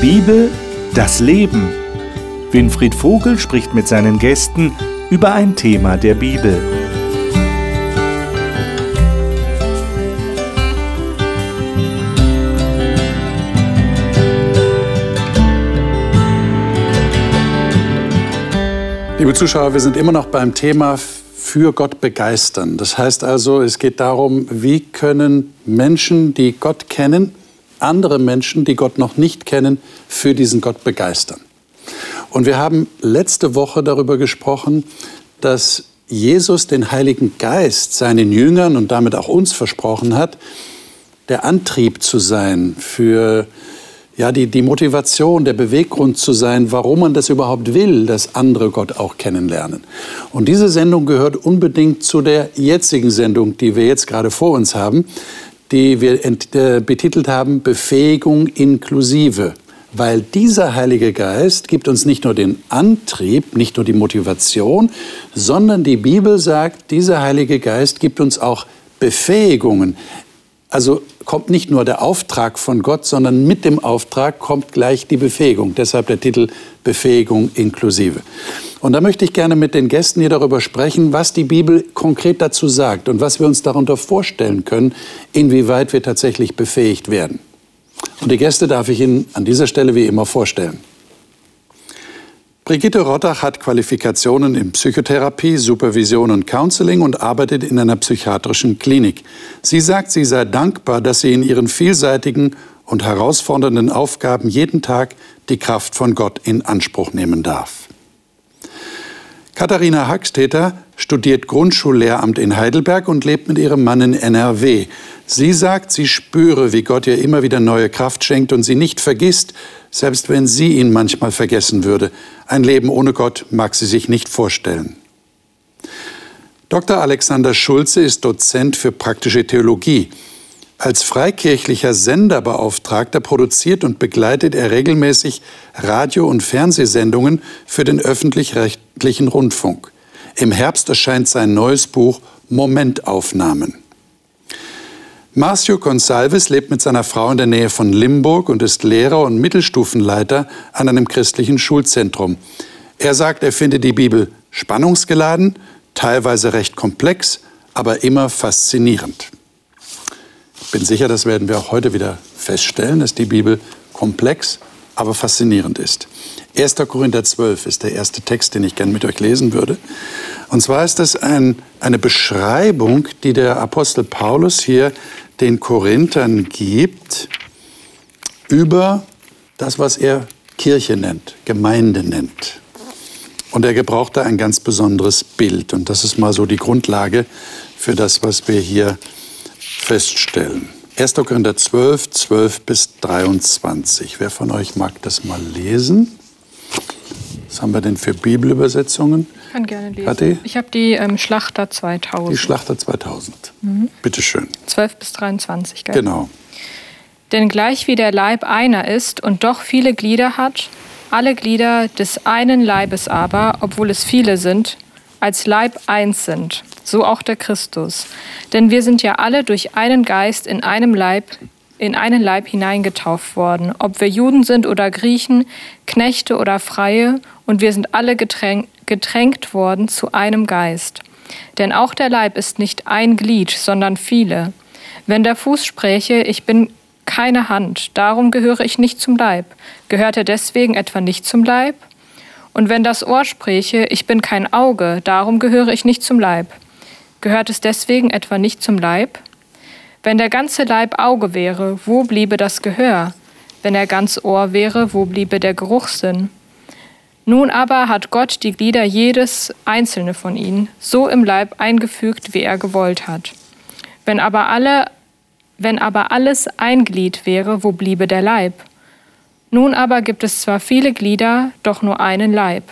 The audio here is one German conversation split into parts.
Bibel, das Leben. Winfried Vogel spricht mit seinen Gästen über ein Thema der Bibel. Liebe Zuschauer, wir sind immer noch beim Thema für Gott begeistern. Das heißt also, es geht darum, wie können Menschen, die Gott kennen, andere Menschen, die Gott noch nicht kennen, für diesen Gott begeistern. Und wir haben letzte Woche darüber gesprochen, dass Jesus den Heiligen Geist seinen Jüngern und damit auch uns versprochen hat, der Antrieb zu sein für ja, die, die Motivation, der Beweggrund zu sein, warum man das überhaupt will, dass andere Gott auch kennenlernen. Und diese Sendung gehört unbedingt zu der jetzigen Sendung, die wir jetzt gerade vor uns haben die wir äh, betitelt haben Befähigung inklusive. Weil dieser Heilige Geist gibt uns nicht nur den Antrieb, nicht nur die Motivation, sondern die Bibel sagt, dieser Heilige Geist gibt uns auch Befähigungen. Also kommt nicht nur der Auftrag von Gott, sondern mit dem Auftrag kommt gleich die Befähigung. Deshalb der Titel Befähigung inklusive. Und da möchte ich gerne mit den Gästen hier darüber sprechen, was die Bibel konkret dazu sagt und was wir uns darunter vorstellen können, inwieweit wir tatsächlich befähigt werden. Und die Gäste darf ich Ihnen an dieser Stelle wie immer vorstellen. Brigitte Rottach hat Qualifikationen in Psychotherapie, Supervision und Counseling und arbeitet in einer psychiatrischen Klinik. Sie sagt, sie sei dankbar, dass sie in ihren vielseitigen und herausfordernden Aufgaben jeden Tag die Kraft von Gott in Anspruch nehmen darf. Katharina Hackstetter studiert Grundschullehramt in Heidelberg und lebt mit ihrem Mann in NRW. Sie sagt, sie spüre, wie Gott ihr immer wieder neue Kraft schenkt und sie nicht vergisst, selbst wenn sie ihn manchmal vergessen würde. Ein Leben ohne Gott mag sie sich nicht vorstellen. Dr. Alexander Schulze ist Dozent für praktische Theologie. Als freikirchlicher Senderbeauftragter produziert und begleitet er regelmäßig Radio- und Fernsehsendungen für den öffentlich-rechtlichen Rundfunk. Im Herbst erscheint sein neues Buch Momentaufnahmen. Marcio Gonsalves lebt mit seiner Frau in der Nähe von Limburg und ist Lehrer und Mittelstufenleiter an einem christlichen Schulzentrum. Er sagt, er finde die Bibel spannungsgeladen, teilweise recht komplex, aber immer faszinierend. Ich bin sicher, das werden wir auch heute wieder feststellen, dass die Bibel komplex, aber faszinierend ist. 1. Korinther 12 ist der erste Text, den ich gerne mit euch lesen würde. Und zwar ist das ein, eine Beschreibung, die der Apostel Paulus hier den Korinthern gibt über das, was er Kirche nennt, Gemeinde nennt. Und er gebraucht da ein ganz besonderes Bild. Und das ist mal so die Grundlage für das, was wir hier feststellen. 1. Korinther 12, 12 bis 23. Wer von euch mag das mal lesen? Was haben wir denn für Bibelübersetzungen? Ich kann gerne lesen. Kathi? Ich habe die ähm, Schlachter 2000. Die Schlachter 2000. Mhm. Bitte schön. 12 bis 23, gell? Genau. Denn gleich wie der Leib einer ist und doch viele Glieder hat, alle Glieder des einen Leibes aber, obwohl es viele sind, als Leib eins sind, so auch der Christus. Denn wir sind ja alle durch einen Geist in einem Leib in einen Leib hineingetauft worden, ob wir Juden sind oder Griechen, Knechte oder Freie, und wir sind alle getränkt, getränkt worden zu einem Geist. Denn auch der Leib ist nicht ein Glied, sondern viele. Wenn der Fuß spräche, ich bin keine Hand, darum gehöre ich nicht zum Leib, gehört er deswegen etwa nicht zum Leib? Und wenn das Ohr spräche, ich bin kein Auge, darum gehöre ich nicht zum Leib, gehört es deswegen etwa nicht zum Leib? Wenn der ganze Leib Auge wäre, wo bliebe das Gehör? Wenn er ganz Ohr wäre, wo bliebe der Geruchssinn? Nun aber hat Gott die Glieder jedes einzelne von ihnen so im Leib eingefügt, wie er gewollt hat. Wenn aber alle wenn aber alles ein Glied wäre, wo bliebe der Leib? Nun aber gibt es zwar viele Glieder, doch nur einen Leib.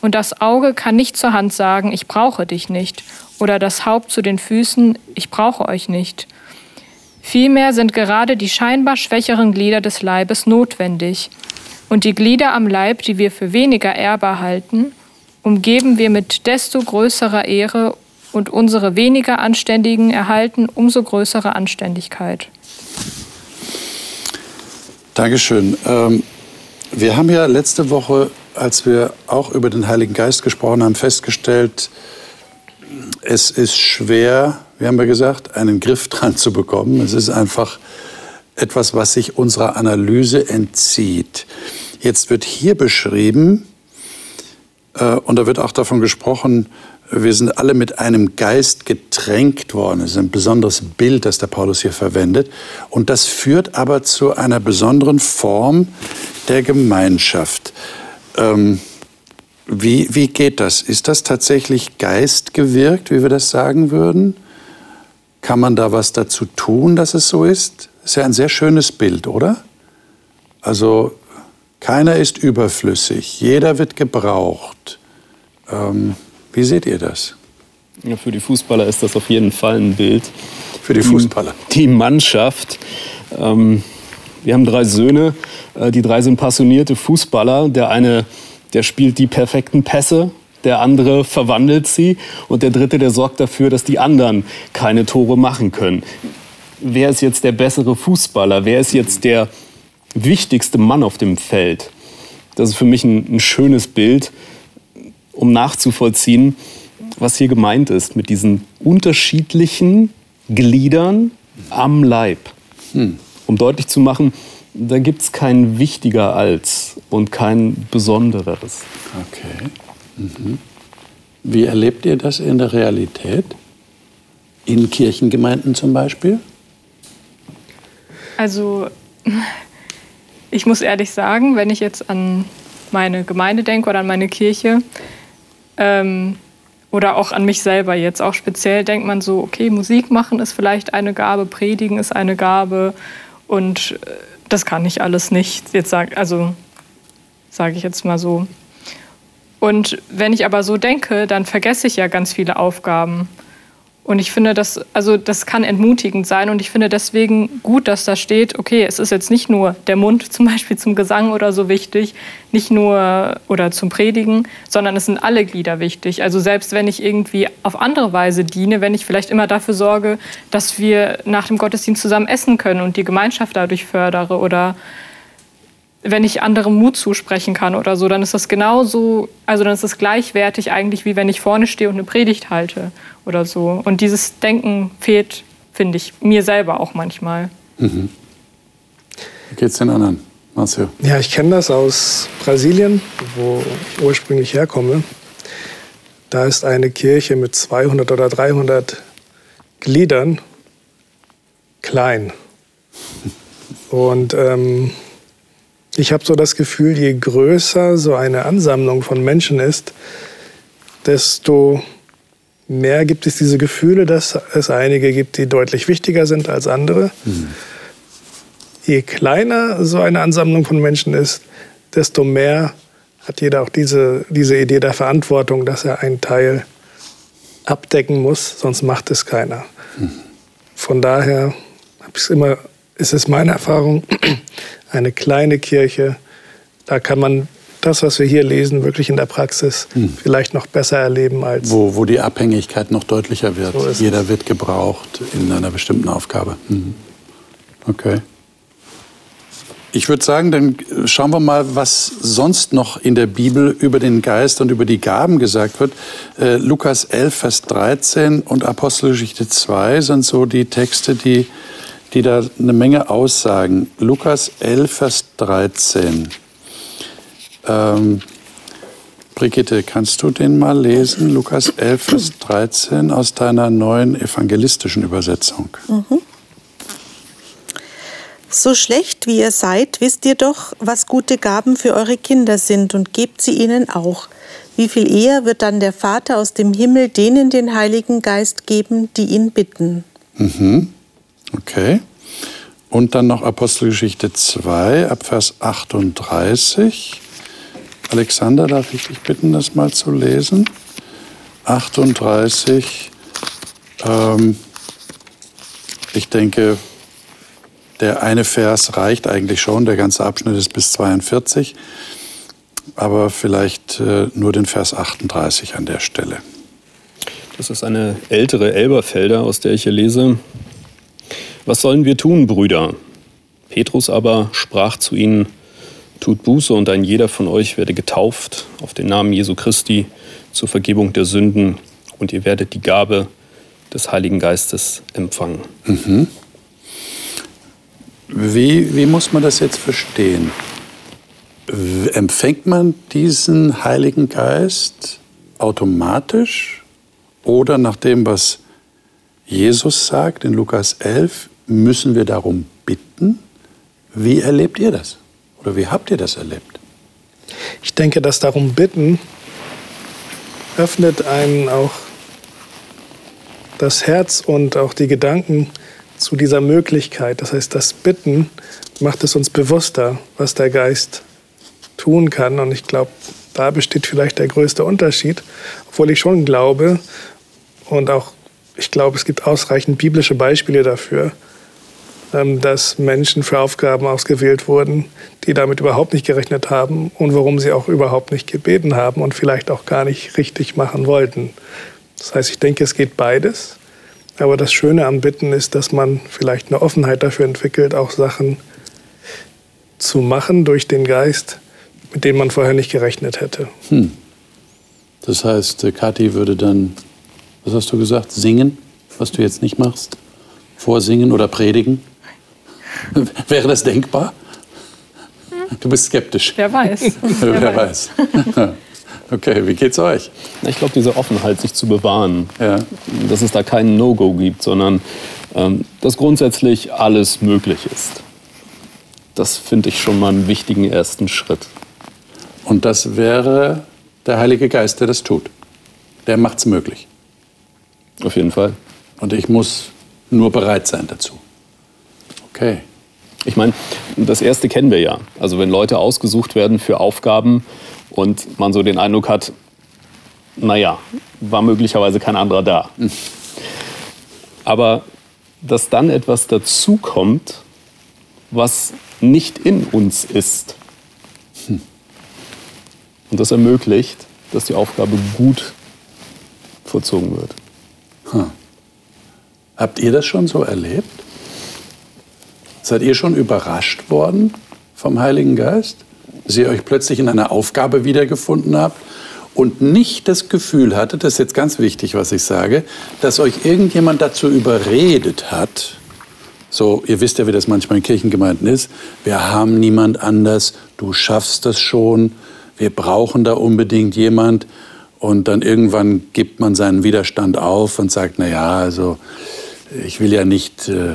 Und das Auge kann nicht zur Hand sagen, ich brauche dich nicht, oder das Haupt zu den Füßen, ich brauche euch nicht. Vielmehr sind gerade die scheinbar schwächeren Glieder des Leibes notwendig. Und die Glieder am Leib, die wir für weniger ehrbar halten, umgeben wir mit desto größerer Ehre und unsere weniger Anständigen erhalten umso größere Anständigkeit. Dankeschön. Ähm, Wir haben ja letzte Woche, als wir auch über den Heiligen Geist gesprochen haben, festgestellt, es ist schwer, wie haben wir gesagt, einen Griff dran zu bekommen. Es ist einfach etwas, was sich unserer Analyse entzieht. Jetzt wird hier beschrieben, äh, und da wird auch davon gesprochen, wir sind alle mit einem Geist getränkt worden. Das ist ein besonderes Bild, das der Paulus hier verwendet. Und das führt aber zu einer besonderen Form der Gemeinschaft. Ähm, wie, wie geht das? Ist das tatsächlich geistgewirkt, wie wir das sagen würden? Kann man da was dazu tun, dass es so ist? Ist ja ein sehr schönes Bild, oder? Also keiner ist überflüssig, jeder wird gebraucht. Ähm, wie seht ihr das? Ja, für die Fußballer ist das auf jeden Fall ein Bild. Für die Fußballer? Die, die Mannschaft. Ähm, wir haben drei Söhne, äh, die drei sind passionierte Fußballer. Der eine, der spielt die perfekten Pässe, der andere verwandelt sie und der dritte, der sorgt dafür, dass die anderen keine Tore machen können. Wer ist jetzt der bessere Fußballer? Wer ist jetzt der wichtigste Mann auf dem Feld? Das ist für mich ein, ein schönes Bild um nachzuvollziehen, was hier gemeint ist mit diesen unterschiedlichen Gliedern am Leib. Hm. Um deutlich zu machen, da gibt es kein wichtiger als und kein besondereres. Okay. Mhm. Wie erlebt ihr das in der Realität? In Kirchengemeinden zum Beispiel? Also, ich muss ehrlich sagen, wenn ich jetzt an meine Gemeinde denke oder an meine Kirche, ähm, oder auch an mich selber jetzt. Auch speziell denkt man so, okay, Musik machen ist vielleicht eine Gabe, Predigen ist eine Gabe und äh, das kann ich alles nicht. Jetzt sag, also sage ich jetzt mal so. Und wenn ich aber so denke, dann vergesse ich ja ganz viele Aufgaben. Und ich finde, das, also das kann entmutigend sein. Und ich finde deswegen gut, dass da steht, okay, es ist jetzt nicht nur der Mund zum Beispiel zum Gesang oder so wichtig, nicht nur oder zum Predigen, sondern es sind alle Glieder wichtig. Also selbst wenn ich irgendwie auf andere Weise diene, wenn ich vielleicht immer dafür sorge, dass wir nach dem Gottesdienst zusammen essen können und die Gemeinschaft dadurch fördere oder wenn ich anderem Mut zusprechen kann oder so, dann ist das genauso, also dann ist das gleichwertig eigentlich, wie wenn ich vorne stehe und eine Predigt halte oder so. Und dieses Denken fehlt, finde ich, mir selber auch manchmal. Mhm. Wie geht's den anderen? Marcel? Ja, ich kenne das aus Brasilien, wo ich ursprünglich herkomme. Da ist eine Kirche mit 200 oder 300 Gliedern klein. Und ähm, ich habe so das Gefühl, je größer so eine Ansammlung von Menschen ist, desto mehr gibt es diese Gefühle, dass es einige gibt, die deutlich wichtiger sind als andere. Mhm. Je kleiner so eine Ansammlung von Menschen ist, desto mehr hat jeder auch diese, diese Idee der Verantwortung, dass er einen Teil abdecken muss, sonst macht es keiner. Mhm. Von daher immer, ist es meine Erfahrung, eine kleine Kirche, da kann man das, was wir hier lesen, wirklich in der Praxis hm. vielleicht noch besser erleben als. Wo, wo die Abhängigkeit noch deutlicher wird. So Jeder wird gebraucht in einer bestimmten Aufgabe. Mhm. Okay. Ich würde sagen, dann schauen wir mal, was sonst noch in der Bibel über den Geist und über die Gaben gesagt wird. Äh, Lukas 11, Vers 13 und Apostelgeschichte 2 sind so die Texte, die, die da eine Menge aussagen. Lukas 11, Vers 13. Ähm, Brigitte, kannst du den mal lesen? Lukas 11, Vers 13 aus deiner neuen evangelistischen Übersetzung. Mhm. So schlecht wie ihr seid, wisst ihr doch, was gute Gaben für eure Kinder sind und gebt sie ihnen auch. Wie viel eher wird dann der Vater aus dem Himmel denen den Heiligen Geist geben, die ihn bitten. Mhm. Okay. Und dann noch Apostelgeschichte 2, ab Vers 38. Alexander, darf ich dich bitten, das mal zu lesen? 38. Ähm, ich denke, der eine Vers reicht eigentlich schon, der ganze Abschnitt ist bis 42, aber vielleicht äh, nur den Vers 38 an der Stelle. Das ist eine ältere Elberfelder, aus der ich hier lese. Was sollen wir tun, Brüder? Petrus aber sprach zu ihnen, Tut Buße und ein jeder von euch werde getauft auf den Namen Jesu Christi zur Vergebung der Sünden und ihr werdet die Gabe des Heiligen Geistes empfangen. Mhm. Wie, wie muss man das jetzt verstehen? Empfängt man diesen Heiligen Geist automatisch oder nach dem, was Jesus sagt in Lukas 11, müssen wir darum bitten? Wie erlebt ihr das? Oder wie habt ihr das erlebt? Ich denke, das darum bitten öffnet einen auch das Herz und auch die Gedanken zu dieser Möglichkeit. Das heißt, das Bitten macht es uns bewusster, was der Geist tun kann. Und ich glaube, da besteht vielleicht der größte Unterschied, obwohl ich schon glaube und auch ich glaube, es gibt ausreichend biblische Beispiele dafür, dass Menschen für Aufgaben ausgewählt wurden, die damit überhaupt nicht gerechnet haben und worum sie auch überhaupt nicht gebeten haben und vielleicht auch gar nicht richtig machen wollten. Das heißt, ich denke, es geht beides. Aber das Schöne am Bitten ist, dass man vielleicht eine Offenheit dafür entwickelt, auch Sachen zu machen durch den Geist, mit denen man vorher nicht gerechnet hätte. Hm. Das heißt, äh, Kathi würde dann, was hast du gesagt, singen, was du jetzt nicht machst? Vorsingen oder predigen? Wäre das denkbar? Du bist skeptisch. Wer weiß. Wer, Wer weiß. Okay, wie geht's euch? Ich glaube, diese Offenheit, sich zu bewahren, ja. dass es da kein No-Go gibt, sondern ähm, dass grundsätzlich alles möglich ist. Das finde ich schon mal einen wichtigen ersten Schritt. Und das wäre der Heilige Geist, der das tut. Der macht's möglich. Auf jeden Fall. Und ich muss nur bereit sein dazu. Okay. Ich meine, das erste kennen wir ja. Also wenn Leute ausgesucht werden für Aufgaben und man so den Eindruck hat, naja, war möglicherweise kein anderer da. Aber dass dann etwas dazukommt, was nicht in uns ist. Und das ermöglicht, dass die Aufgabe gut vollzogen wird. Hm. Habt ihr das schon so erlebt? Seid ihr schon überrascht worden vom Heiligen Geist? Dass ihr euch plötzlich in einer Aufgabe wiedergefunden habt und nicht das Gefühl hattet, das ist jetzt ganz wichtig, was ich sage, dass euch irgendjemand dazu überredet hat, so, ihr wisst ja, wie das manchmal in Kirchengemeinden ist, wir haben niemand anders, du schaffst das schon, wir brauchen da unbedingt jemand. Und dann irgendwann gibt man seinen Widerstand auf und sagt, na ja, also ich will ja nicht äh,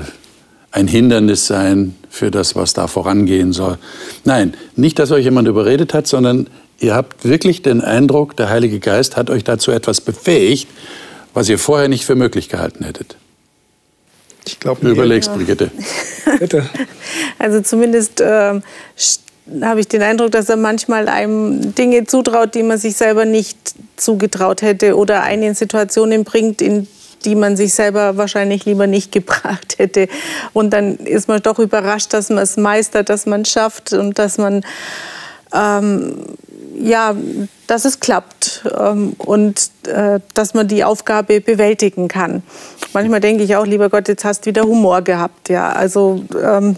ein Hindernis sein für das, was da vorangehen soll. Nein, nicht, dass euch jemand überredet hat, sondern ihr habt wirklich den Eindruck, der Heilige Geist hat euch dazu etwas befähigt, was ihr vorher nicht für möglich gehalten hättet. Ich glaube, du überlegst, ja. Brigitte. Bitte. Also zumindest äh, habe ich den Eindruck, dass er manchmal einem Dinge zutraut, die man sich selber nicht zugetraut hätte oder einen in Situationen bringt, in die man sich selber wahrscheinlich lieber nicht gebracht hätte. Und dann ist man doch überrascht, dass man es meistert, dass man es schafft und dass man ähm, ja, dass es klappt ähm, und äh, dass man die Aufgabe bewältigen kann. Manchmal denke ich auch, lieber Gott, jetzt hast du wieder Humor gehabt. Ja, also ähm,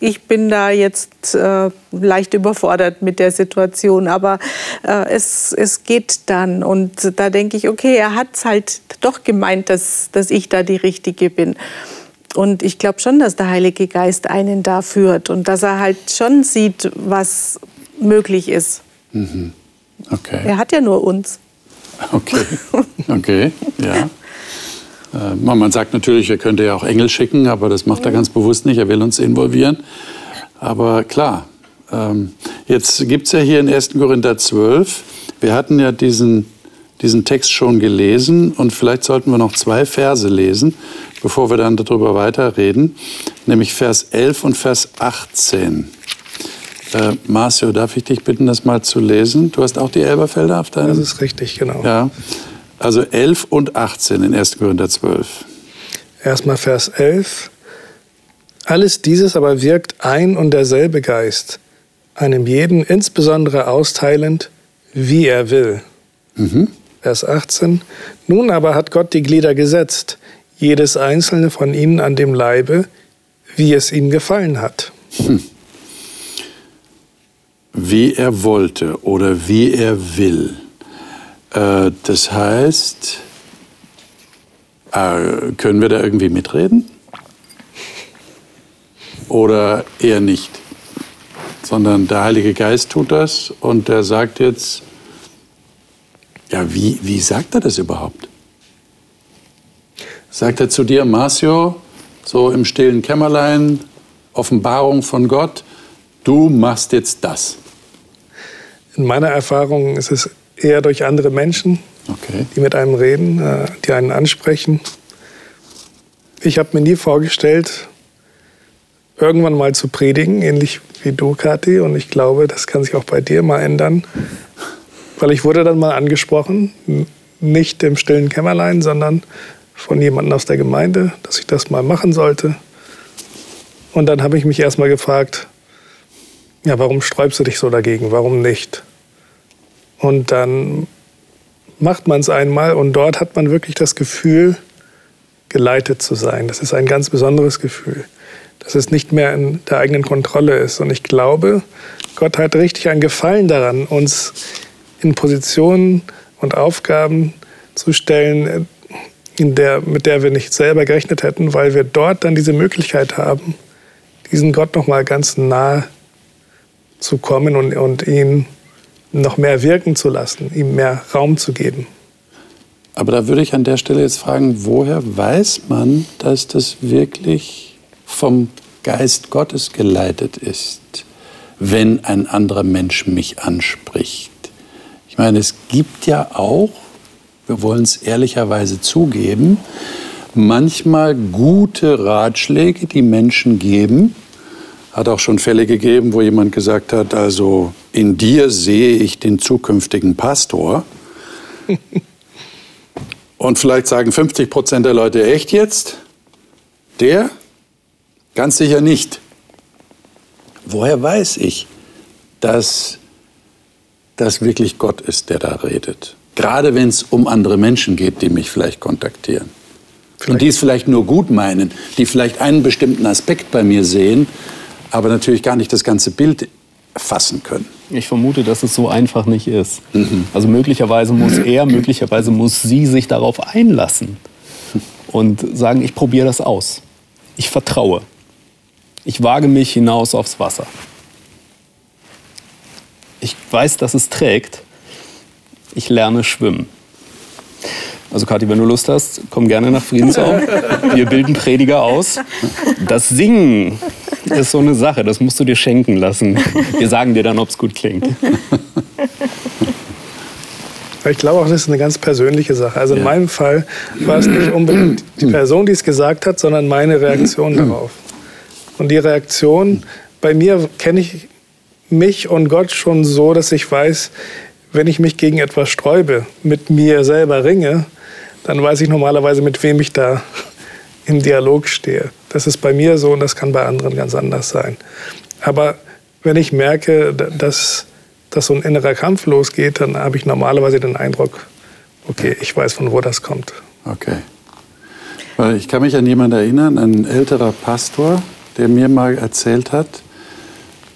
ich bin da jetzt äh, leicht überfordert mit der Situation, aber äh, es, es geht dann. Und da denke ich, okay, er hat es halt doch gemeint, dass, dass ich da die Richtige bin. Und ich glaube schon, dass der Heilige Geist einen da führt und dass er halt schon sieht, was möglich ist. Mhm. Okay. Er hat ja nur uns. Okay, okay, ja. Äh, man sagt natürlich, er könnte ja auch Engel schicken, aber das macht er ganz bewusst nicht. Er will uns involvieren. Aber klar, ähm, jetzt gibt es ja hier in 1. Korinther 12, wir hatten ja diesen, diesen Text schon gelesen und vielleicht sollten wir noch zwei Verse lesen, bevor wir dann darüber weiterreden, nämlich Vers 11 und Vers 18. Äh, Marcio, darf ich dich bitten, das mal zu lesen? Du hast auch die Elberfelder auf deinem... Das ist richtig, genau. Ja. Also 11 und 18 in 1. Korinther 12. Erstmal Vers 11. Alles dieses aber wirkt ein und derselbe Geist, einem jeden insbesondere austeilend, wie er will. Mhm. Vers 18. Nun aber hat Gott die Glieder gesetzt, jedes einzelne von ihnen an dem Leibe, wie es ihm gefallen hat. Hm. wie er wollte oder wie er will. Äh, das heißt, äh, können wir da irgendwie mitreden? Oder eher nicht? Sondern der Heilige Geist tut das und der sagt jetzt, ja, wie, wie sagt er das überhaupt? Sagt er zu dir, Marcio, so im stillen Kämmerlein, Offenbarung von Gott, du machst jetzt das? In meiner Erfahrung ist es eher durch andere Menschen, okay. die mit einem reden, äh, die einen ansprechen. Ich habe mir nie vorgestellt, irgendwann mal zu predigen, ähnlich wie du, Kathi. Und ich glaube, das kann sich auch bei dir mal ändern. Weil ich wurde dann mal angesprochen, nicht im stillen Kämmerlein, sondern von jemandem aus der Gemeinde, dass ich das mal machen sollte. Und dann habe ich mich erst mal gefragt, ja, warum sträubst du dich so dagegen? Warum nicht? Und dann macht man es einmal und dort hat man wirklich das Gefühl, geleitet zu sein. Das ist ein ganz besonderes Gefühl, dass es nicht mehr in der eigenen Kontrolle ist. Und ich glaube, Gott hat richtig einen Gefallen daran, uns in Positionen und Aufgaben zu stellen, in der, mit der wir nicht selber gerechnet hätten, weil wir dort dann diese Möglichkeit haben, diesen Gott noch mal ganz nah zu kommen und, und ihn noch mehr wirken zu lassen, ihm mehr Raum zu geben. Aber da würde ich an der Stelle jetzt fragen, woher weiß man, dass das wirklich vom Geist Gottes geleitet ist, wenn ein anderer Mensch mich anspricht? Ich meine, es gibt ja auch, wir wollen es ehrlicherweise zugeben, manchmal gute Ratschläge, die Menschen geben, hat auch schon Fälle gegeben, wo jemand gesagt hat, also in dir sehe ich den zukünftigen Pastor. Und vielleicht sagen 50 Prozent der Leute, echt jetzt? Der? Ganz sicher nicht. Woher weiß ich, dass das wirklich Gott ist, der da redet? Gerade wenn es um andere Menschen geht, die mich vielleicht kontaktieren. Vielleicht. Und die es vielleicht nur gut meinen, die vielleicht einen bestimmten Aspekt bei mir sehen, aber natürlich gar nicht das ganze Bild fassen können. Ich vermute, dass es so einfach nicht ist. Mhm. Also möglicherweise muss er, möglicherweise muss sie sich darauf einlassen und sagen, ich probiere das aus. Ich vertraue. Ich wage mich hinaus aufs Wasser. Ich weiß, dass es trägt. Ich lerne schwimmen. Also Kathi, wenn du Lust hast, komm gerne nach Friedensau. Wir bilden Prediger aus. Das Singen ist so eine Sache, das musst du dir schenken lassen. Wir sagen dir dann, ob es gut klingt. Ich glaube auch, das ist eine ganz persönliche Sache. Also in ja. meinem Fall war es nicht unbedingt die Person, die es gesagt hat, sondern meine Reaktion darauf. Und die Reaktion, bei mir kenne ich mich und Gott schon so, dass ich weiß, wenn ich mich gegen etwas sträube, mit mir selber ringe, dann weiß ich normalerweise, mit wem ich da im Dialog stehe. Das ist bei mir so und das kann bei anderen ganz anders sein. Aber wenn ich merke, dass, dass so ein innerer Kampf losgeht, dann habe ich normalerweise den Eindruck, okay, ich weiß, von wo das kommt. Okay. Weil ich kann mich an jemanden erinnern, ein älterer Pastor, der mir mal erzählt hat,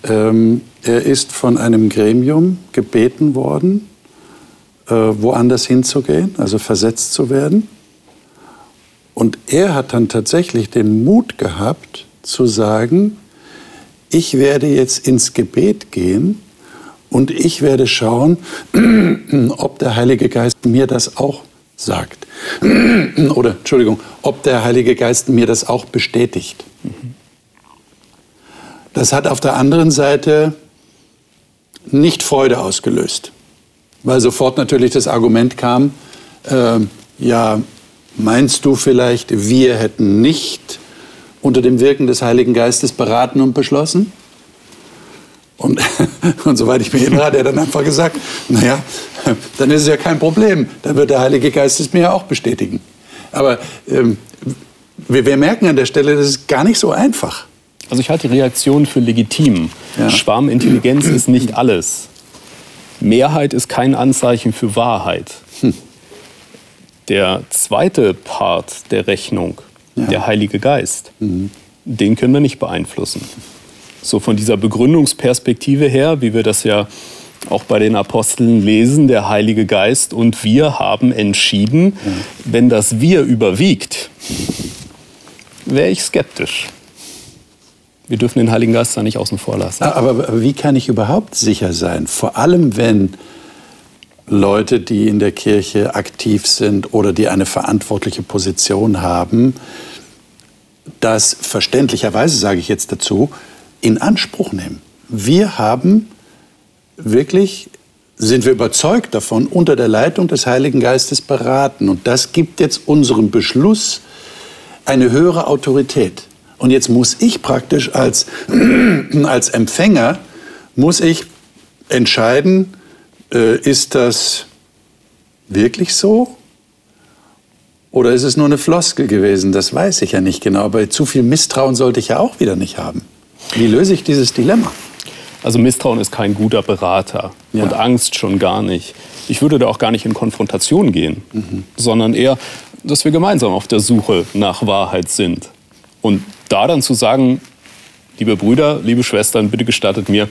ähm, er ist von einem Gremium gebeten worden, äh, woanders hinzugehen, also versetzt zu werden. Und er hat dann tatsächlich den Mut gehabt zu sagen, ich werde jetzt ins Gebet gehen und ich werde schauen, ob der Heilige Geist mir das auch sagt. Oder, Entschuldigung, ob der Heilige Geist mir das auch bestätigt. Das hat auf der anderen Seite nicht Freude ausgelöst weil sofort natürlich das Argument kam, äh, ja, meinst du vielleicht, wir hätten nicht unter dem Wirken des Heiligen Geistes beraten und beschlossen? Und, und soweit ich mich erinnere, hat er dann einfach gesagt, naja, dann ist es ja kein Problem, dann wird der Heilige Geist es mir ja auch bestätigen. Aber ähm, wir, wir merken an der Stelle, das ist gar nicht so einfach. Also ich halte die Reaktion für legitim. Ja. Schwarmintelligenz ist nicht alles. Mehrheit ist kein Anzeichen für Wahrheit. Der zweite Part der Rechnung, ja. der Heilige Geist, mhm. den können wir nicht beeinflussen. So von dieser Begründungsperspektive her, wie wir das ja auch bei den Aposteln lesen, der Heilige Geist und wir haben entschieden, wenn das wir überwiegt, wäre ich skeptisch. Wir dürfen den Heiligen Geist da nicht außen vor lassen. Aber wie kann ich überhaupt sicher sein? Vor allem, wenn Leute, die in der Kirche aktiv sind oder die eine verantwortliche Position haben, das verständlicherweise, sage ich jetzt dazu, in Anspruch nehmen. Wir haben wirklich, sind wir überzeugt davon, unter der Leitung des Heiligen Geistes beraten. Und das gibt jetzt unserem Beschluss eine höhere Autorität. Und jetzt muss ich praktisch als, als Empfänger, muss ich entscheiden, äh, ist das wirklich so? Oder ist es nur eine Floskel gewesen? Das weiß ich ja nicht genau. Aber zu viel Misstrauen sollte ich ja auch wieder nicht haben. Wie löse ich dieses Dilemma? Also Misstrauen ist kein guter Berater ja. und Angst schon gar nicht. Ich würde da auch gar nicht in Konfrontation gehen, mhm. sondern eher, dass wir gemeinsam auf der Suche nach Wahrheit sind. Und da dann zu sagen, liebe Brüder, liebe Schwestern, bitte gestattet mir,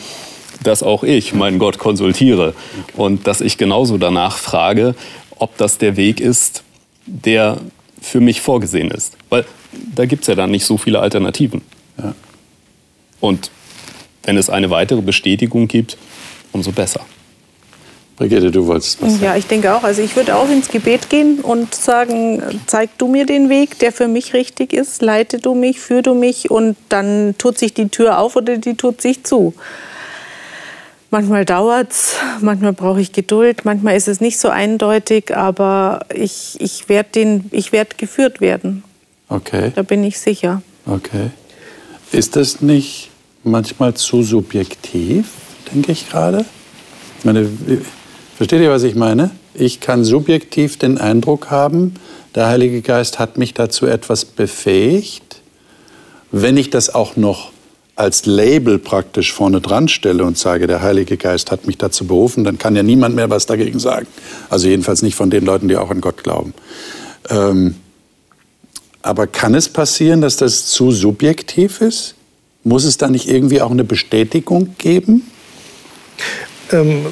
dass auch ich meinen Gott konsultiere und dass ich genauso danach frage, ob das der Weg ist, der für mich vorgesehen ist. Weil da gibt es ja dann nicht so viele Alternativen. Ja. Und wenn es eine weitere Bestätigung gibt, umso besser. Brigitte, du wolltest was sagen. Ja, ich denke auch. Also ich würde auch ins Gebet gehen und sagen, zeig du mir den Weg, der für mich richtig ist, leite du mich, führ du mich und dann tut sich die Tür auf oder die tut sich zu. Manchmal dauert es, manchmal brauche ich Geduld, manchmal ist es nicht so eindeutig, aber ich, ich werde werd geführt werden. Okay. Da bin ich sicher. Okay. Ist das nicht manchmal zu subjektiv, denke ich gerade? Ich meine, versteht ihr, was ich meine? Ich kann subjektiv den Eindruck haben, der Heilige Geist hat mich dazu etwas befähigt. Wenn ich das auch noch als Label praktisch vorne dran stelle und sage, der Heilige Geist hat mich dazu berufen, dann kann ja niemand mehr was dagegen sagen. Also jedenfalls nicht von den Leuten, die auch an Gott glauben. Ähm, aber kann es passieren, dass das zu subjektiv ist? Muss es da nicht irgendwie auch eine Bestätigung geben? Ähm,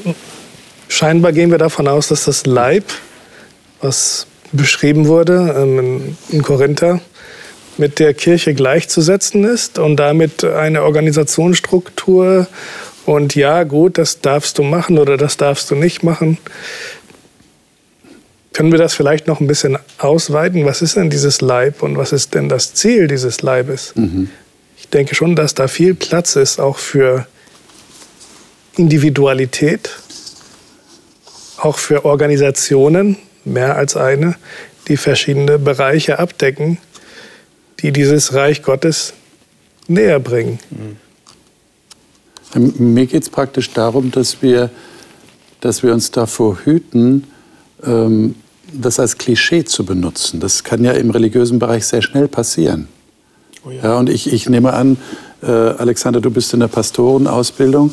scheinbar gehen wir davon aus, dass das Leib, was beschrieben wurde ähm, in Korinther, mit der Kirche gleichzusetzen ist und damit eine Organisationsstruktur und ja, gut, das darfst du machen oder das darfst du nicht machen. Können wir das vielleicht noch ein bisschen ausweiten? Was ist denn dieses Leib und was ist denn das Ziel dieses Leibes? Mhm denke schon, dass da viel Platz ist, auch für Individualität, auch für Organisationen, mehr als eine, die verschiedene Bereiche abdecken, die dieses Reich Gottes näher bringen. Mir geht es praktisch darum, dass wir, dass wir uns davor hüten, ähm, das als Klischee zu benutzen. Das kann ja im religiösen Bereich sehr schnell passieren. Oh ja. ja. und ich, ich nehme an, äh, Alexander, du bist in der Pastorenausbildung.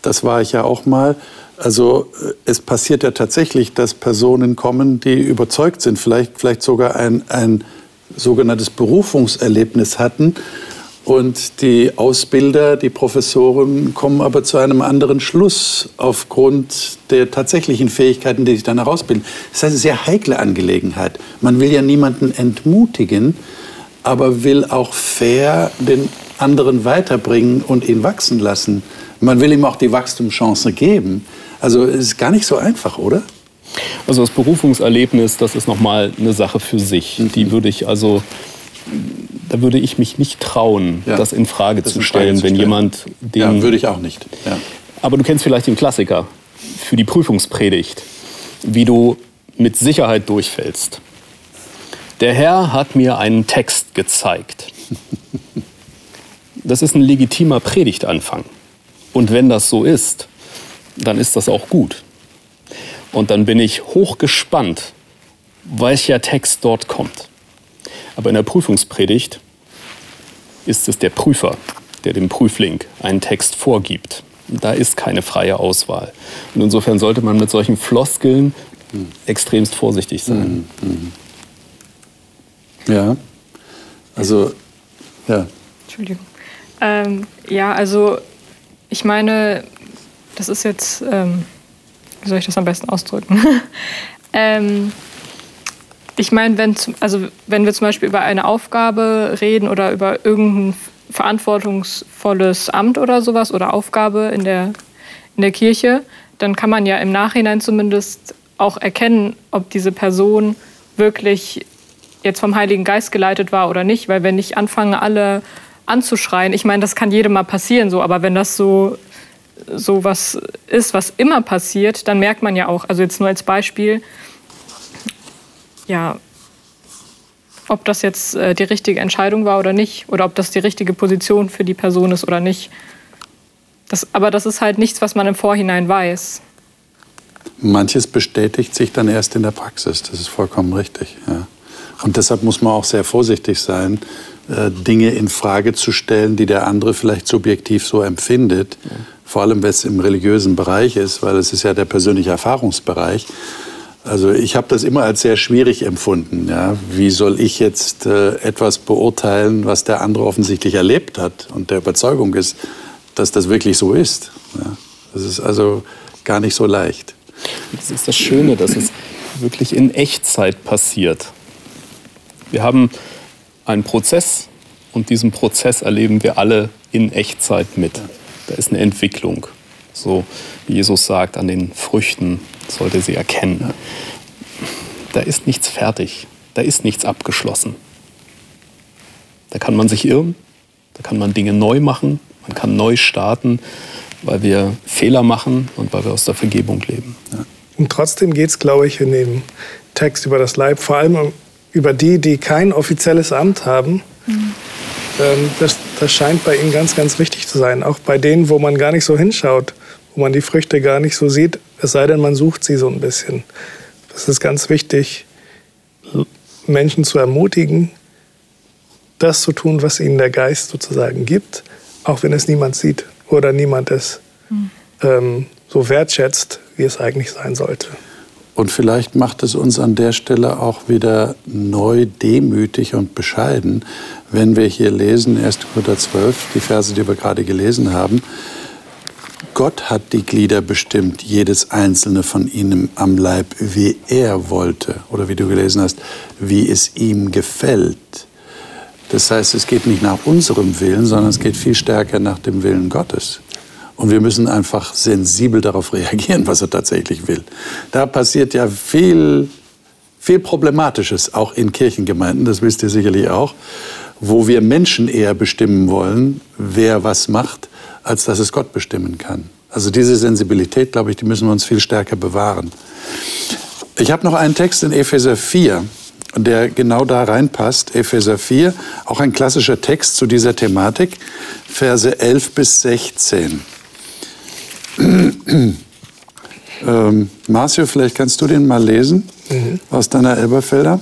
Das war ich ja auch mal. Also äh, es passiert ja tatsächlich, dass Personen kommen, die überzeugt sind, vielleicht, vielleicht sogar ein, ein sogenanntes Berufungserlebnis hatten. Und die Ausbilder, die Professoren kommen aber zu einem anderen Schluss aufgrund der tatsächlichen Fähigkeiten, die sich dann herausbilden. Das ist eine sehr heikle Angelegenheit. Man will ja niemanden entmutigen, aber will auch fair den anderen weiterbringen und ihn wachsen lassen. Man will ihm auch die Wachstumschance geben. Also es ist gar nicht so einfach, oder? Also das Berufungserlebnis, das ist nochmal eine Sache für sich. Mhm. Die würde ich also, da würde ich mich nicht trauen, ja. das in Frage das zu stellen, zu wenn jemand den. Ja, würde ich auch nicht. Ja. Aber du kennst vielleicht den Klassiker für die Prüfungspredigt, wie du mit Sicherheit durchfällst. Der Herr hat mir einen Text gezeigt. Das ist ein legitimer Predigtanfang. Und wenn das so ist, dann ist das auch gut. Und dann bin ich hochgespannt, welcher Text dort kommt. Aber in der Prüfungspredigt ist es der Prüfer, der dem Prüfling einen Text vorgibt. Da ist keine freie Auswahl. Und insofern sollte man mit solchen Floskeln extremst vorsichtig sein. Mhm. mhm. Ja, also, ja. Entschuldigung. Ähm, ja, also ich meine, das ist jetzt, ähm, wie soll ich das am besten ausdrücken? ähm, ich meine, wenn, also wenn wir zum Beispiel über eine Aufgabe reden oder über irgendein verantwortungsvolles Amt oder sowas oder Aufgabe in der, in der Kirche, dann kann man ja im Nachhinein zumindest auch erkennen, ob diese Person wirklich jetzt vom Heiligen Geist geleitet war oder nicht. Weil wenn ich anfange, alle anzuschreien, ich meine, das kann jedem mal passieren so, aber wenn das so, so was ist, was immer passiert, dann merkt man ja auch, also jetzt nur als Beispiel, ja, ob das jetzt äh, die richtige Entscheidung war oder nicht, oder ob das die richtige Position für die Person ist oder nicht. Das, aber das ist halt nichts, was man im Vorhinein weiß. Manches bestätigt sich dann erst in der Praxis, das ist vollkommen richtig. Ja. Und deshalb muss man auch sehr vorsichtig sein, äh, Dinge in Frage zu stellen, die der andere vielleicht subjektiv so empfindet. Vor allem, wenn es im religiösen Bereich ist, weil es ist ja der persönliche Erfahrungsbereich. Also ich habe das immer als sehr schwierig empfunden. Ja. Wie soll ich jetzt äh, etwas beurteilen, was der andere offensichtlich erlebt hat und der Überzeugung ist, dass das wirklich so ist? Ja. Das ist also gar nicht so leicht. Das ist das Schöne, dass es wirklich in Echtzeit passiert. Wir haben einen Prozess und diesen Prozess erleben wir alle in Echtzeit mit. Da ist eine Entwicklung. So wie Jesus sagt, an den Früchten sollte sie erkennen. Da ist nichts fertig, da ist nichts abgeschlossen. Da kann man sich irren, da kann man Dinge neu machen, man kann neu starten, weil wir Fehler machen und weil wir aus der Vergebung leben. Ja. Und trotzdem geht es, glaube ich, in dem Text über das Leib vor allem über die, die kein offizielles Amt haben. Mhm. Das, das scheint bei ihnen ganz, ganz wichtig zu sein. Auch bei denen, wo man gar nicht so hinschaut, wo man die Früchte gar nicht so sieht, es sei denn, man sucht sie so ein bisschen. Das ist ganz wichtig, Menschen zu ermutigen, das zu tun, was ihnen der Geist sozusagen gibt, auch wenn es niemand sieht oder niemand es mhm. ähm, so wertschätzt, wie es eigentlich sein sollte. Und vielleicht macht es uns an der Stelle auch wieder neu demütig und bescheiden, wenn wir hier lesen, 1. Korinther 12, die Verse, die wir gerade gelesen haben. Gott hat die Glieder bestimmt, jedes einzelne von ihnen am Leib, wie er wollte. Oder wie du gelesen hast, wie es ihm gefällt. Das heißt, es geht nicht nach unserem Willen, sondern es geht viel stärker nach dem Willen Gottes. Und wir müssen einfach sensibel darauf reagieren, was er tatsächlich will. Da passiert ja viel, viel Problematisches, auch in Kirchengemeinden, das wisst ihr sicherlich auch, wo wir Menschen eher bestimmen wollen, wer was macht, als dass es Gott bestimmen kann. Also diese Sensibilität, glaube ich, die müssen wir uns viel stärker bewahren. Ich habe noch einen Text in Epheser 4, der genau da reinpasst. Epheser 4, auch ein klassischer Text zu dieser Thematik, Verse 11 bis 16. ähm, Marcio, vielleicht kannst du den mal lesen mhm. aus deiner Elberfelder.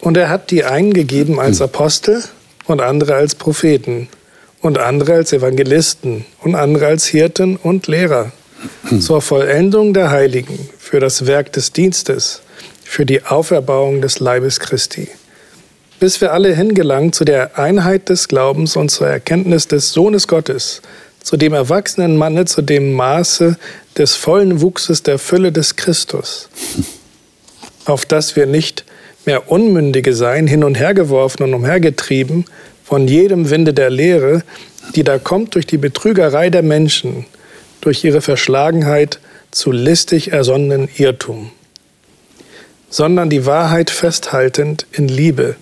Und er hat die einen gegeben als mhm. Apostel und andere als Propheten und andere als Evangelisten und andere als Hirten und Lehrer mhm. zur Vollendung der Heiligen, für das Werk des Dienstes, für die Auferbauung des Leibes Christi, bis wir alle hingelangen zu der Einheit des Glaubens und zur Erkenntnis des Sohnes Gottes, zu dem erwachsenen Manne, zu dem Maße des vollen Wuchses der Fülle des Christus, auf dass wir nicht mehr Unmündige seien, hin und her geworfen und umhergetrieben von jedem Winde der Lehre, die da kommt durch die Betrügerei der Menschen, durch ihre Verschlagenheit zu listig ersonnenen Irrtum, sondern die Wahrheit festhaltend in Liebe.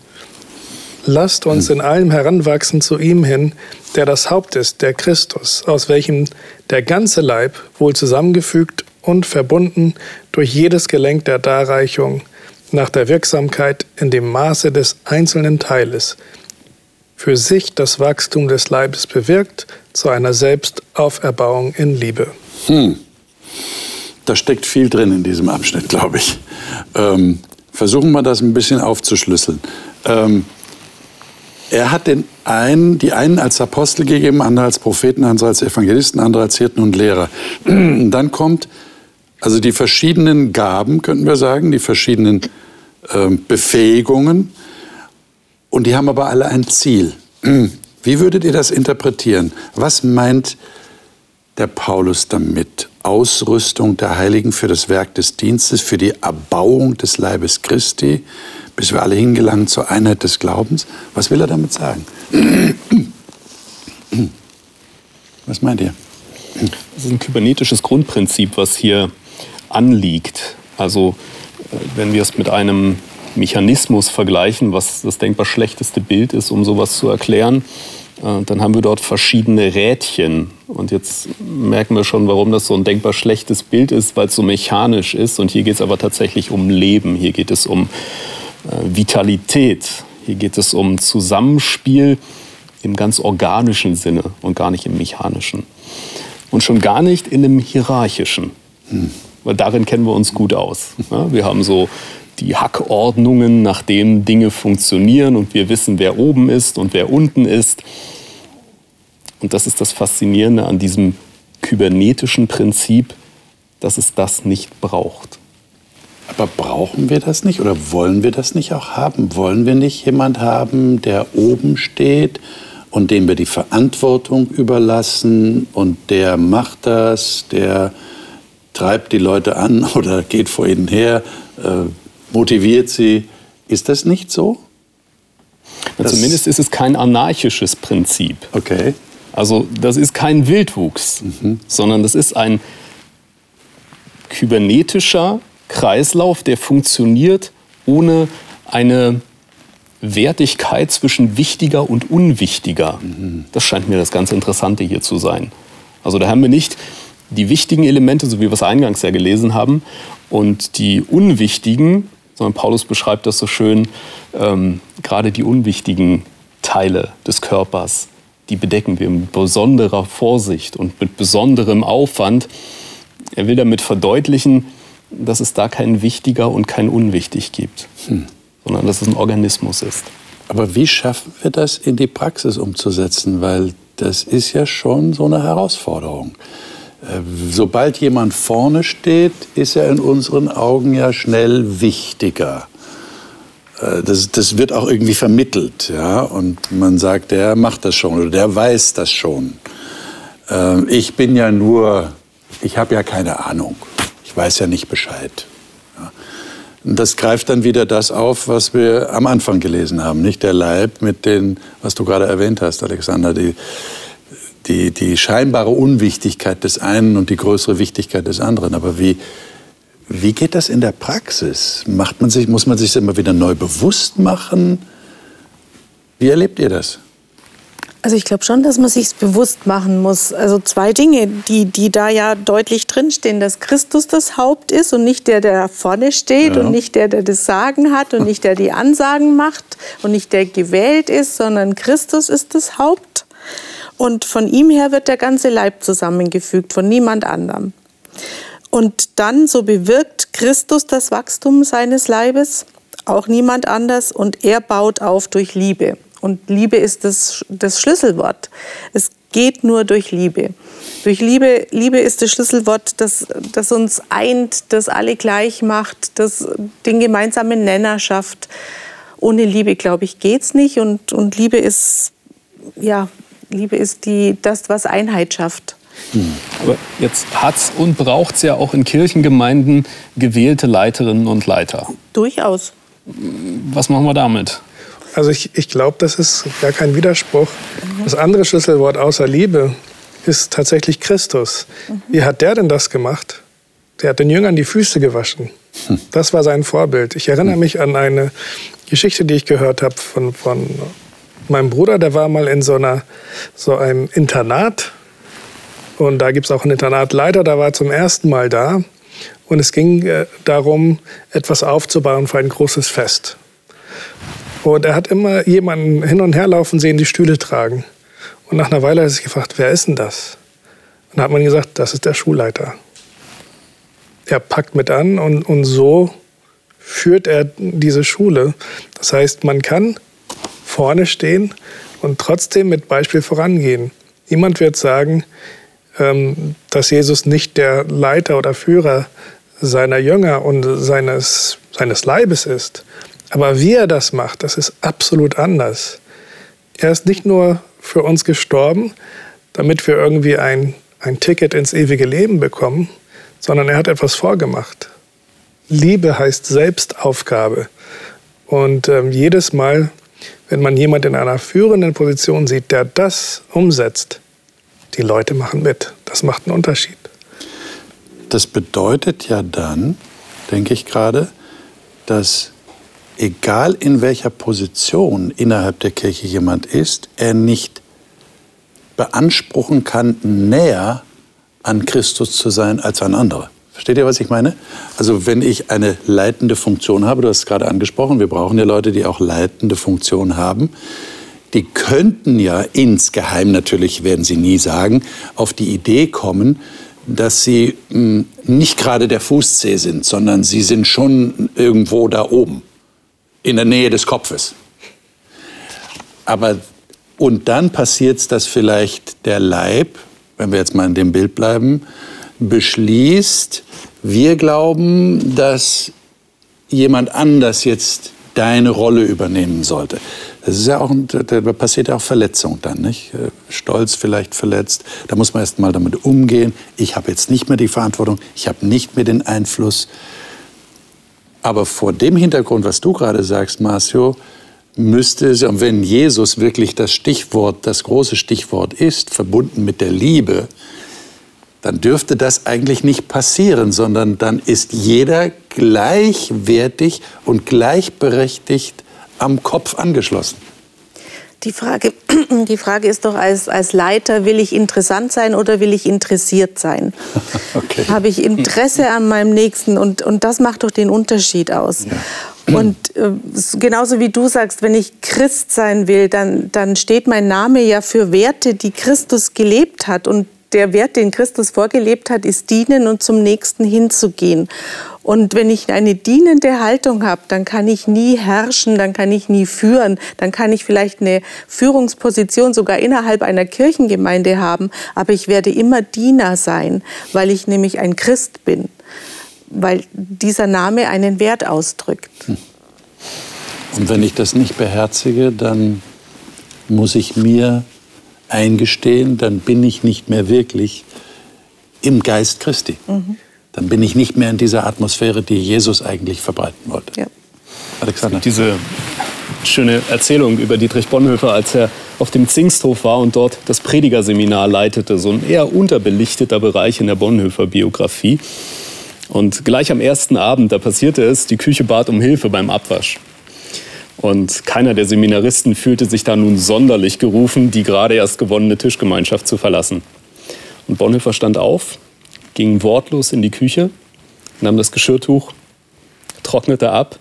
Lasst uns in allem heranwachsen zu ihm hin, der das Haupt ist, der Christus, aus welchem der ganze Leib, wohl zusammengefügt und verbunden durch jedes Gelenk der Darreichung, nach der Wirksamkeit in dem Maße des einzelnen Teiles, für sich das Wachstum des Leibes bewirkt, zu einer Selbstauferbauung in Liebe. Hm. Da steckt viel drin in diesem Abschnitt, glaube ich. Ähm, versuchen wir das ein bisschen aufzuschlüsseln. Ähm, er hat den einen, die einen als Apostel gegeben, andere als Propheten, andere als Evangelisten, andere als Hirten und Lehrer. Dann kommt also die verschiedenen Gaben, könnten wir sagen, die verschiedenen äh, Befähigungen. Und die haben aber alle ein Ziel. Wie würdet ihr das interpretieren? Was meint der Paulus damit? Ausrüstung der Heiligen für das Werk des Dienstes, für die Erbauung des Leibes Christi, bis wir alle hingelangen zur Einheit des Glaubens. Was will er damit sagen? Was meint ihr? Das ist ein kybernetisches Grundprinzip, was hier anliegt. Also äh, wenn wir es mit einem Mechanismus vergleichen, was das denkbar schlechteste Bild ist, um sowas zu erklären, äh, dann haben wir dort verschiedene Rädchen. Und jetzt merken wir schon, warum das so ein denkbar schlechtes Bild ist, weil es so mechanisch ist. Und hier geht es aber tatsächlich um Leben, hier geht es um Vitalität, hier geht es um Zusammenspiel im ganz organischen Sinne und gar nicht im mechanischen. Und schon gar nicht in dem hierarchischen. Hm. Weil darin kennen wir uns gut aus. Wir haben so die Hackordnungen, nach denen Dinge funktionieren und wir wissen, wer oben ist und wer unten ist. Und das ist das Faszinierende an diesem kybernetischen Prinzip, dass es das nicht braucht. Aber brauchen wir das nicht oder wollen wir das nicht auch haben? Wollen wir nicht jemand haben, der oben steht und dem wir die Verantwortung überlassen und der macht das, der treibt die Leute an oder geht vor ihnen her, äh, motiviert sie. Ist das nicht so? Ja, zumindest ist es kein anarchisches Prinzip. Okay. Also das ist kein Wildwuchs, mhm. sondern das ist ein kybernetischer Kreislauf, der funktioniert ohne eine Wertigkeit zwischen wichtiger und unwichtiger. Das scheint mir das ganz Interessante hier zu sein. Also da haben wir nicht die wichtigen Elemente, so wie wir es eingangs ja gelesen haben, und die unwichtigen, sondern Paulus beschreibt das so schön, ähm, gerade die unwichtigen Teile des Körpers, die bedecken wir mit besonderer Vorsicht und mit besonderem Aufwand. Er will damit verdeutlichen, dass es da kein wichtiger und kein unwichtig gibt, hm. sondern dass es ein Organismus ist. Aber wie schaffen wir das in die Praxis umzusetzen? Weil das ist ja schon so eine Herausforderung. Äh, sobald jemand vorne steht, ist er in unseren Augen ja schnell wichtiger. Äh, das, das wird auch irgendwie vermittelt, ja, und man sagt, der macht das schon oder der weiß das schon. Ähm, ich bin ja nur, ich habe ja keine Ahnung, ich weiß ja nicht Bescheid. Und das greift dann wieder das auf, was wir am Anfang gelesen haben, nicht der Leib mit den, was du gerade erwähnt hast, Alexander, die, die, die scheinbare Unwichtigkeit des einen und die größere Wichtigkeit des anderen. Aber wie, wie geht das in der Praxis? Macht man sich, muss man sich das immer wieder neu bewusst machen? Wie erlebt ihr das? Also ich glaube schon, dass man sich bewusst machen muss. Also zwei Dinge, die, die da ja deutlich drinstehen, dass Christus das Haupt ist und nicht der, der vorne steht ja. und nicht der, der das Sagen hat und nicht der die Ansagen macht und nicht der gewählt ist, sondern Christus ist das Haupt. Und von ihm her wird der ganze Leib zusammengefügt, von niemand anderem. Und dann, so bewirkt Christus das Wachstum seines Leibes, auch niemand anders, und er baut auf durch Liebe. Und Liebe ist das, das Schlüsselwort. Es geht nur durch Liebe. Durch Liebe, Liebe ist das Schlüsselwort, das, das uns eint, das alle gleich macht, das den gemeinsamen Nenner schafft. Ohne Liebe, glaube ich, geht es nicht. Und, und Liebe ist ja, Liebe ist die, das, was Einheit schafft. Hm. Aber jetzt hat es und braucht es ja auch in Kirchengemeinden gewählte Leiterinnen und Leiter. Durchaus. Was machen wir damit? Also ich, ich glaube, das ist gar kein Widerspruch. Das andere Schlüsselwort außer Liebe ist tatsächlich Christus. Mhm. Wie hat der denn das gemacht? Der hat den Jüngern die Füße gewaschen. Hm. Das war sein Vorbild. Ich erinnere hm. mich an eine Geschichte, die ich gehört habe von, von mein Bruder, der war mal in so, einer, so einem Internat. Und da gibt es auch einen Internatleiter, der war zum ersten Mal da. Und es ging äh, darum, etwas aufzubauen für ein großes Fest. Und er hat immer jemanden hin und her laufen sehen, die Stühle tragen. Und nach einer Weile hat er sich gefragt, wer ist denn das? Und dann hat man gesagt, das ist der Schulleiter. Er packt mit an und, und so führt er diese Schule. Das heißt, man kann vorne stehen und trotzdem mit Beispiel vorangehen. Niemand wird sagen, ähm, dass Jesus nicht der Leiter oder Führer seiner Jünger und seines, seines Leibes ist. Aber wie er das macht, das ist absolut anders. Er ist nicht nur für uns gestorben, damit wir irgendwie ein, ein Ticket ins ewige Leben bekommen, sondern er hat etwas vorgemacht. Liebe heißt Selbstaufgabe. Und ähm, jedes Mal, wenn man jemand in einer führenden Position sieht, der das umsetzt, die Leute machen mit. Das macht einen Unterschied. Das bedeutet ja dann, denke ich gerade, dass egal in welcher Position innerhalb der Kirche jemand ist, er nicht beanspruchen kann, näher an Christus zu sein als ein anderer. Versteht ihr, was ich meine? Also wenn ich eine leitende Funktion habe, du hast es gerade angesprochen, wir brauchen ja Leute, die auch leitende Funktionen haben, die könnten ja insgeheim, natürlich werden sie nie sagen, auf die Idee kommen, dass sie mh, hm, nicht gerade der Fußzeh sind, sondern sie sind schon irgendwo da oben, in der Nähe des Kopfes. Aber und dann passiert es, dass vielleicht der Leib, wenn wir jetzt mal in dem Bild bleiben, beschließt, wir glauben, dass jemand anders jetzt deine Rolle übernehmen sollte. Das ist ja auch, da passiert ja auch Verletzung dann, nicht? Äh, Stolz vielleicht verletzt. Da muss man erst mal damit umgehen. Ich habe jetzt nicht mehr die Verantwortung. Ich habe nicht mehr den Einfluss. Aber vor dem Hintergrund, was du gerade sagst, Marcio, müsste es, und wenn Jesus wirklich das Stichwort, das große Stichwort ist, verbunden mit der Liebe, dann dürfte das eigentlich nicht passieren, sondern dann ist jeder gleichwertig und gleichberechtigt am Kopf angeschlossen. Die Frage, die Frage ist doch, als, als Leiter, will ich interessant sein oder will ich interessiert sein? Okay. Habe ich Interesse an meinem Nächsten? Und, und das macht doch den Unterschied aus. Ja. Und äh, genauso wie du sagst, wenn ich Christ sein will, dann, dann steht mein Name ja für Werte, die Christus gelebt hat. Und der Wert, den Christus vorgelebt hat, ist dienen und zum Nächsten hinzugehen. Und wenn ich eine dienende Haltung habe, dann kann ich nie herrschen, dann kann ich nie führen, dann kann ich vielleicht eine Führungsposition sogar innerhalb einer Kirchengemeinde haben, aber ich werde immer Diener sein, weil ich nämlich ein Christ bin, weil dieser Name einen Wert ausdrückt. Hm. Und wenn ich das nicht beherzige, dann muss ich mir eingestehen, dann bin ich nicht mehr wirklich im Geist Christi. Mhm. Dann bin ich nicht mehr in dieser Atmosphäre, die Jesus eigentlich verbreiten wollte. Ja. Alexander. Diese schöne Erzählung über Dietrich Bonhoeffer, als er auf dem Zingsthof war und dort das Predigerseminar leitete, so ein eher unterbelichteter Bereich in der Bonhoeffer-Biografie. Und gleich am ersten Abend, da passierte es, die Küche bat um Hilfe beim Abwasch. Und keiner der Seminaristen fühlte sich da nun sonderlich gerufen, die gerade erst gewonnene Tischgemeinschaft zu verlassen. Und Bonhoeffer stand auf, ging wortlos in die Küche, nahm das Geschirrtuch, trocknete ab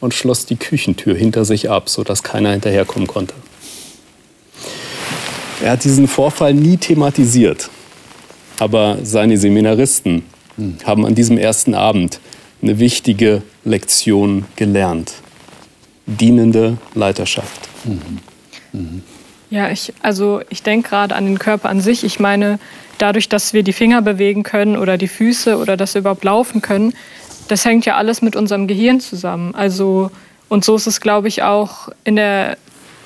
und schloss die Küchentür hinter sich ab, sodass keiner hinterherkommen konnte. Er hat diesen Vorfall nie thematisiert, aber seine Seminaristen haben an diesem ersten Abend eine wichtige Lektion gelernt dienende Leiterschaft. Mhm. Mhm. Ja, ich, also ich denke gerade an den Körper an sich. Ich meine, dadurch, dass wir die Finger bewegen können oder die Füße oder dass wir überhaupt laufen können, das hängt ja alles mit unserem Gehirn zusammen. Also, und so ist es, glaube ich, auch in der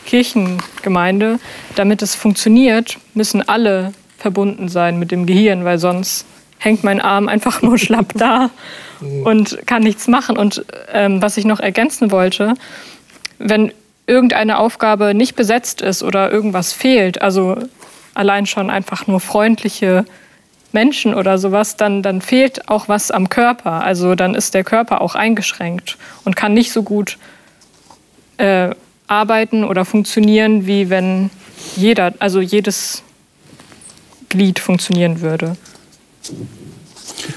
Kirchengemeinde. Damit es funktioniert, müssen alle verbunden sein mit dem Gehirn, weil sonst hängt mein Arm einfach nur schlapp da und kann nichts machen. Und ähm, was ich noch ergänzen wollte, wenn irgendeine Aufgabe nicht besetzt ist oder irgendwas fehlt, also allein schon einfach nur freundliche Menschen oder sowas, dann, dann fehlt auch was am Körper. Also dann ist der Körper auch eingeschränkt und kann nicht so gut äh, arbeiten oder funktionieren, wie wenn jeder, also jedes Glied funktionieren würde.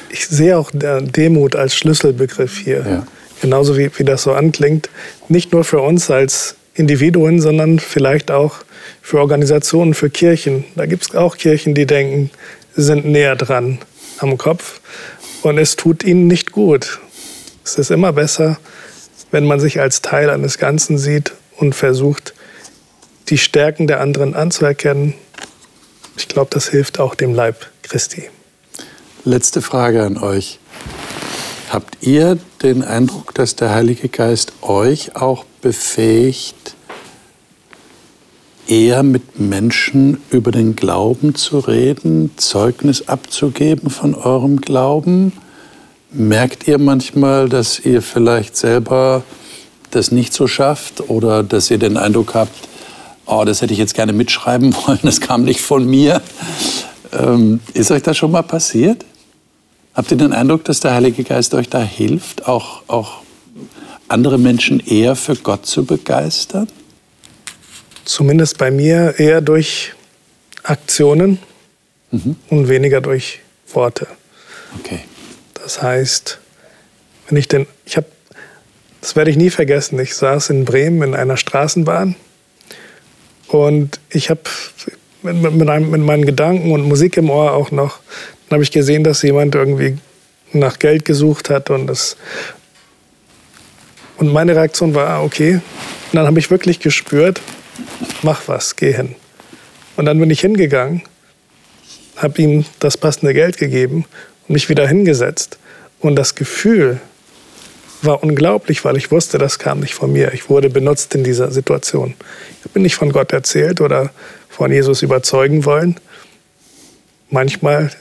Ich sehe auch Demut als Schlüsselbegriff hier. Ja genauso wie, wie das so anklingt, nicht nur für uns als Individuen, sondern vielleicht auch für Organisationen, für Kirchen. Da gibt es auch Kirchen, die denken, sie sind näher dran am Kopf und es tut ihnen nicht gut. Es ist immer besser, wenn man sich als Teil eines Ganzen sieht und versucht, die Stärken der anderen anzuerkennen. Ich glaube, das hilft auch dem Leib Christi. Letzte Frage an euch. Habt ihr den Eindruck, dass der Heilige Geist euch auch befähigt, eher mit Menschen über den Glauben zu reden, Zeugnis abzugeben von eurem Glauben? Merkt ihr manchmal, dass ihr vielleicht selber das nicht so schafft oder dass ihr den Eindruck habt, oh, das hätte ich jetzt gerne mitschreiben wollen, das kam nicht von mir? Ähm, ist euch das schon mal passiert? Habt ihr den Eindruck, dass der Heilige Geist euch da hilft, auch, auch andere Menschen eher für Gott zu begeistern? Zumindest bei mir eher durch Aktionen mhm. und weniger durch Worte. Okay. Das heißt, wenn ich denn, ich habe, das werde ich nie vergessen, ich saß in Bremen in einer Straßenbahn und ich habe mit, mit, mit, meinen Gedanken und Musik im Ohr auch noch, dann habe ich gesehen, dass jemand irgendwie nach Geld gesucht hat und das und meine Reaktion war, ah, okay. Und dann habe ich wirklich gespürt, mach was, geh hin. Und dann bin ich hingegangen, habe ihm das passende Geld gegeben und mich wieder hingesetzt. Und das Gefühl war unglaublich, weil ich wusste, das kam nicht von mir. Ich wurde benutzt in dieser Situation. Ich bin nicht von Gott erzählt oder von Jesus überzeugen wollen. Manchmal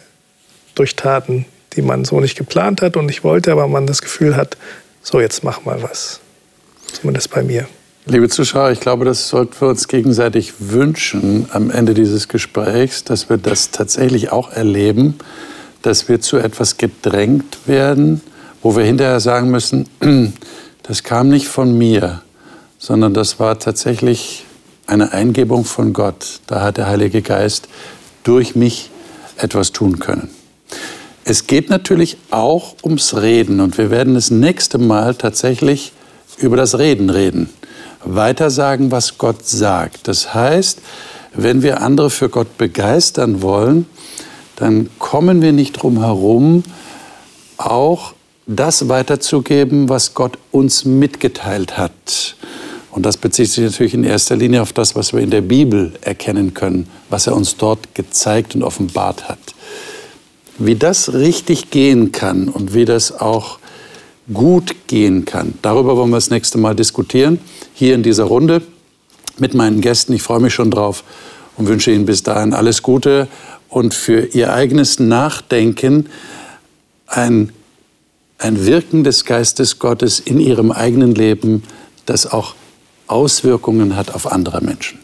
durch Taten, die man so nicht geplant hat und nicht wollte, aber man das Gefühl hat, so jetzt mach mal was. Zumindest bei mir. Liebe Zuschauer, ich glaube, das sollten wir uns gegenseitig wünschen am Ende dieses Gesprächs, dass wir das tatsächlich auch erleben, dass wir zu etwas gedrängt werden, wo wir hinterher sagen müssen, das kam nicht von mir, sondern das war tatsächlich eine Eingebung von Gott. Da hat der Heilige Geist durch mich etwas tun können. Es geht natürlich auch ums Reden und wir werden das nächste Mal tatsächlich über das Reden reden weitersagen, was Gott sagt. Das heißt, wenn wir andere für Gott begeistern wollen, dann kommen wir nicht drum herum, auch das weiterzugeben, was Gott uns mitgeteilt hat. Und das bezieht sich natürlich in erster Linie auf das, was wir in der Bibel erkennen können, was er uns dort gezeigt und offenbart hat. Wie das richtig gehen kann und wie das auch gut gehen kann. Darüber wollen wir das nächste Mal diskutieren, hier in dieser Runde mit meinen Gästen. Ich freue mich schon drauf und wünsche Ihnen bis dahin alles Gute und für Ihr eigenes Nachdenken ein, ein Wirken des Geistes Gottes in Ihrem eigenen Leben, das auch Auswirkungen hat auf andere Menschen.